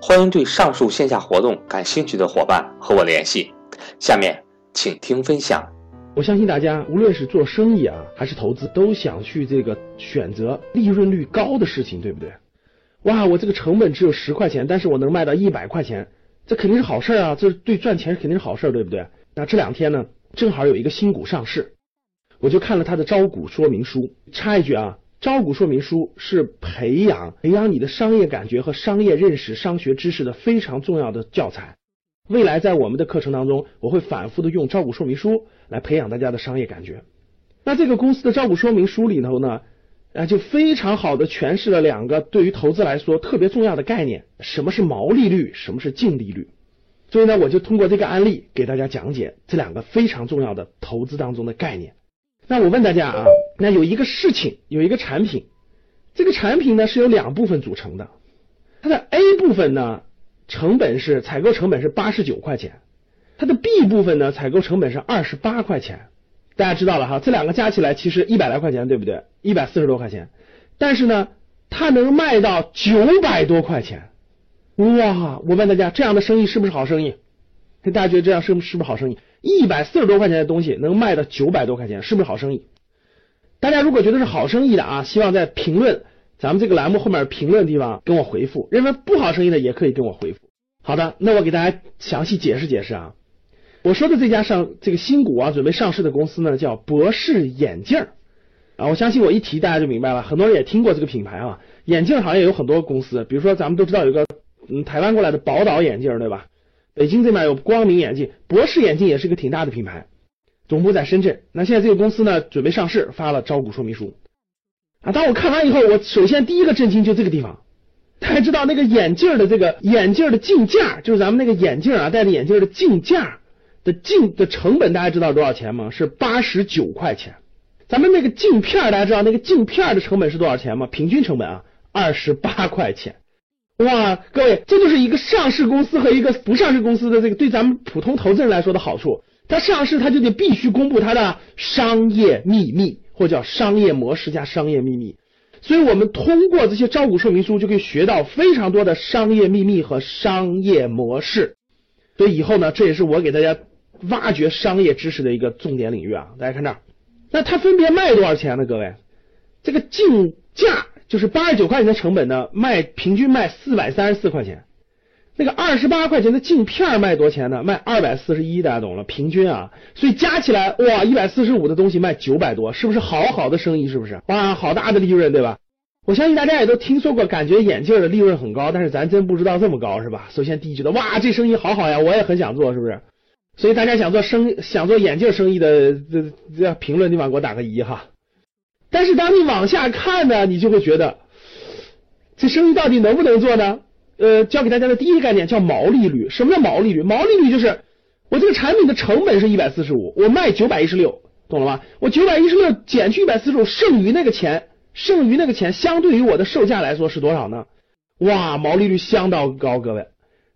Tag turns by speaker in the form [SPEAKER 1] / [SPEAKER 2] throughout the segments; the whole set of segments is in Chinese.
[SPEAKER 1] 欢迎对上述线下活动感兴趣的伙伴和我联系。下面请听分享。
[SPEAKER 2] 我相信大家无论是做生意啊，还是投资，都想去这个选择利润率高的事情，对不对？哇，我这个成本只有十块钱，但是我能卖到一百块钱，这肯定是好事啊！这对赚钱肯定是好事，对不对？那这两天呢，正好有一个新股上市，我就看了它的招股说明书。插一句啊。招股说明书是培养培养你的商业感觉和商业认识、商学知识的非常重要的教材。未来在我们的课程当中，我会反复的用招股说明书来培养大家的商业感觉。那这个公司的招股说明书里头呢，啊，就非常好的诠释了两个对于投资来说特别重要的概念：什么是毛利率，什么是净利率。所以呢，我就通过这个案例给大家讲解这两个非常重要的投资当中的概念。那我问大家啊，那有一个事情，有一个产品，这个产品呢是由两部分组成的，它的 A 部分呢成本是采购成本是八十九块钱，它的 B 部分呢采购成本是二十八块钱，大家知道了哈，这两个加起来其实一百来块钱，对不对？一百四十多块钱，但是呢，它能卖到九百多块钱，哇！我问大家，这样的生意是不是好生意？大家觉得这样是是不是好生意？一百四十多块钱的东西能卖到九百多块钱，是不是好生意？大家如果觉得是好生意的啊，希望在评论咱们这个栏目后面评论地方跟我回复。认为不好生意的也可以跟我回复。好的，那我给大家详细解释解释啊。我说的这家上这个新股啊，准备上市的公司呢，叫博士眼镜啊。我相信我一提大家就明白了，很多人也听过这个品牌啊。眼镜行业有很多公司，比如说咱们都知道有个嗯台湾过来的宝岛眼镜，对吧？北京这边有光明眼镜，博士眼镜也是个挺大的品牌，总部在深圳。那现在这个公司呢，准备上市，发了招股说明书啊。当我看完以后，我首先第一个震惊就这个地方。大家知道那个眼镜的这个眼镜的镜架，就是咱们那个眼镜啊，戴着眼镜的镜架的镜的成本，大家知道多少钱吗？是八十九块钱。咱们那个镜片，大家知道那个镜片的成本是多少钱吗？平均成本啊，二十八块钱。哇，各位，这就是一个上市公司和一个不上市公司的这个对咱们普通投资人来说的好处。它上市，它就得必须公布它的商业秘密，或叫商业模式加商业秘密。所以我们通过这些招股说明书，就可以学到非常多的商业秘密和商业模式。所以以后呢，这也是我给大家挖掘商业知识的一个重点领域啊。大家看这儿，那它分别卖多少钱呢？各位，这个竞价。就是八十九块钱的成本呢，卖平均卖四百三十四块钱。那个二十八块钱的镜片卖多少钱呢？卖二百四十一，大家懂了？平均啊，所以加起来哇，一百四十五的东西卖九百多，是不是好好的生意？是不是？哇，好大的利润，对吧？我相信大家也都听说过，感觉眼镜的利润很高，但是咱真不知道这么高，是吧？首先第一觉得哇，这生意好好呀，我也很想做，是不是？所以大家想做生想做眼镜生意的，这这评论地方给我打个一哈。但是当你往下看呢，你就会觉得这生意到底能不能做呢？呃，教给大家的第一个概念叫毛利率。什么叫毛利率？毛利率就是我这个产品的成本是一百四十五，我卖九百一十六，懂了吗？我九百一十六减去一百四十五，剩余那个钱，剩余那个钱相对于我的售价来说是多少呢？哇，毛利率相当高，各位。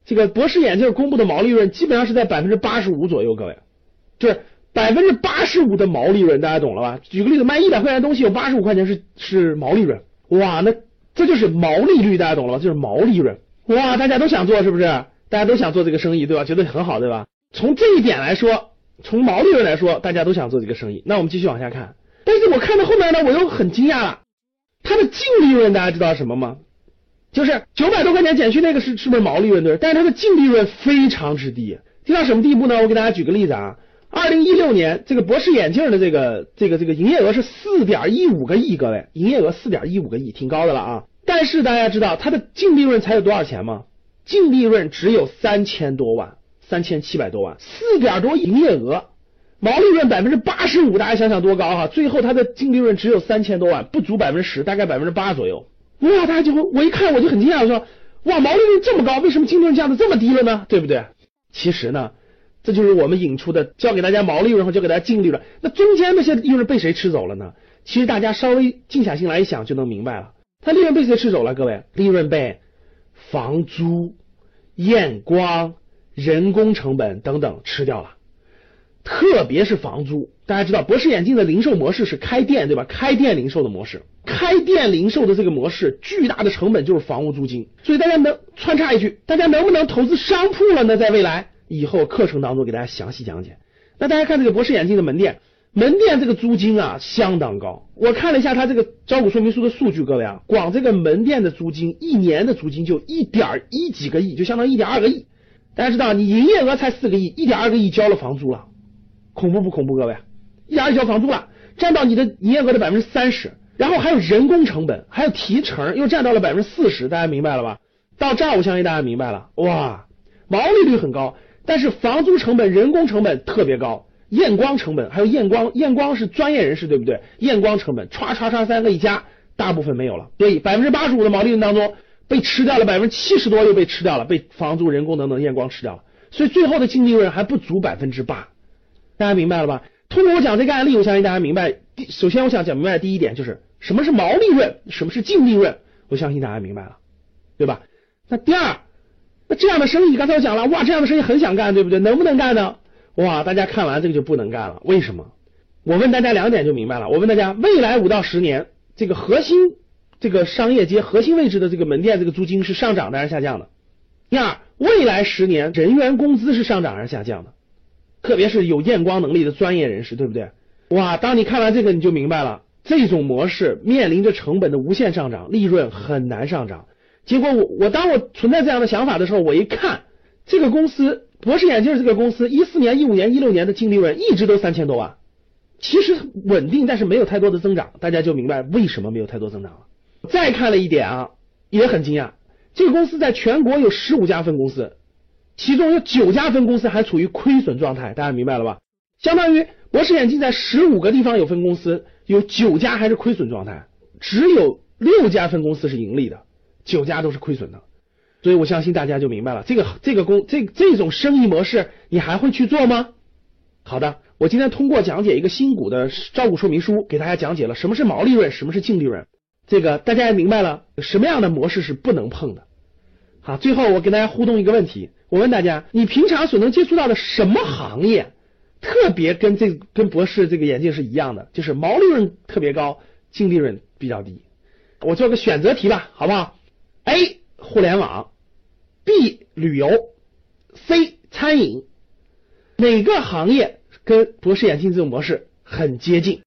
[SPEAKER 2] 这个博士眼镜公布的毛利润基本上是在百分之八十五左右，各位，就是。百分之八十五的毛利润，大家懂了吧？举个例子，卖一百块钱东西有八十五块钱是是毛利润，哇，那这就是毛利率，大家懂了吧？就是毛利润，哇，大家都想做是不是？大家都想做这个生意，对吧？觉得很好，对吧？从这一点来说，从毛利润来说，大家都想做这个生意。那我们继续往下看，但是我看到后面呢，我又很惊讶了，它的净利润大家知道什么吗？就是九百多块钱减去那个是是不是毛利润对？但是它的净利润非常之低，低到什么地步呢？我给大家举个例子啊。二零一六年这个博士眼镜的这个这个这个营业额是四点一五个亿，各位，营业额四点一五个亿，挺高的了啊。但是大家知道它的净利润才有多少钱吗？净利润只有三千多万，三千七百多万，四点多营业额，毛利润百分之八十五，大家想想多高哈！最后它的净利润只有三千多万，不足百分之十，大概百分之八左右。哇，大家就会，我一看我就很惊讶，我说哇，毛利润这么高，为什么净利润降的这么低了呢？对不对？其实呢。这就是我们引出的，教给大家毛利润和教给大家净利润。那中间那些利润被谁吃走了呢？其实大家稍微静下心来一想就能明白了。它利润被谁吃走了？各位，利润被房租、验光、人工成本等等吃掉了。特别是房租，大家知道博士眼镜的零售模式是开店，对吧？开店零售的模式，开店零售的这个模式，巨大的成本就是房屋租金。所以大家能穿插一句，大家能不能投资商铺了呢？在未来？以后课程当中给大家详细讲解。那大家看这个博士眼镜的门店，门店这个租金啊相当高。我看了一下它这个招股说明书的数据，各位啊，光这个门店的租金一年的租金就一点一几个亿，就相当于一点二个亿。大家知道，你营业额才四个亿，一点二个亿交了房租了，恐怖不恐怖？各位，一点二交房租了，占到你的营业额的百分之三十，然后还有人工成本，还有提成，又占到了百分之四十。大家明白了吧？到这儿我相信大家明白了，哇，毛利率很高。但是房租成本、人工成本特别高，验光成本还有验光，验光是专业人士对不对？验光成本歘歘歘三个一加，大部分没有了，所以百分之八十五的毛利润当中被吃掉了，百分之七十多又被吃掉了，被房租、人工等等验光吃掉了，所以最后的净利润还不足百分之八，大家明白了吧？通过我讲这个案例，我相信大家明白。第首先我想讲明白第一点就是什么是毛利润，什么是净利润，我相信大家明白了，对吧？那第二。那这样的生意，刚才我讲了，哇，这样的生意很想干，对不对？能不能干呢？哇，大家看完这个就不能干了，为什么？我问大家两点就明白了。我问大家，未来五到十年，这个核心这个商业街核心位置的这个门店，这个租金是上涨的还是下降的？第二，未来十年人员工资是上涨还是下降的？特别是有验光能力的专业人士，对不对？哇，当你看完这个，你就明白了，这种模式面临着成本的无限上涨，利润很难上涨。结果我我当我存在这样的想法的时候，我一看这个公司博士眼镜这个公司，一四年、一五年、一六年的净利润一直都三千多万，其实稳定，但是没有太多的增长，大家就明白为什么没有太多增长了。再看了一点啊，也很惊讶，这个公司在全国有十五家分公司，其中有九家分公司还处于亏损状态，大家明白了吧？相当于博士眼镜在十五个地方有分公司，有九家还是亏损状态，只有六家分公司是盈利的。九家都是亏损的，所以我相信大家就明白了，这个这个公这这种生意模式，你还会去做吗？好的，我今天通过讲解一个新股的招股说明书，给大家讲解了什么是毛利润，什么是净利润，这个大家也明白了，什么样的模式是不能碰的。好，最后我跟大家互动一个问题，我问大家，你平常所能接触到的什么行业，特别跟这跟博士这个眼镜是一样的，就是毛利润特别高，净利润比较低。我做个选择题吧，好不好？A 互联网，B 旅游，C 餐饮，哪个行业跟博士眼镜这种模式很接近？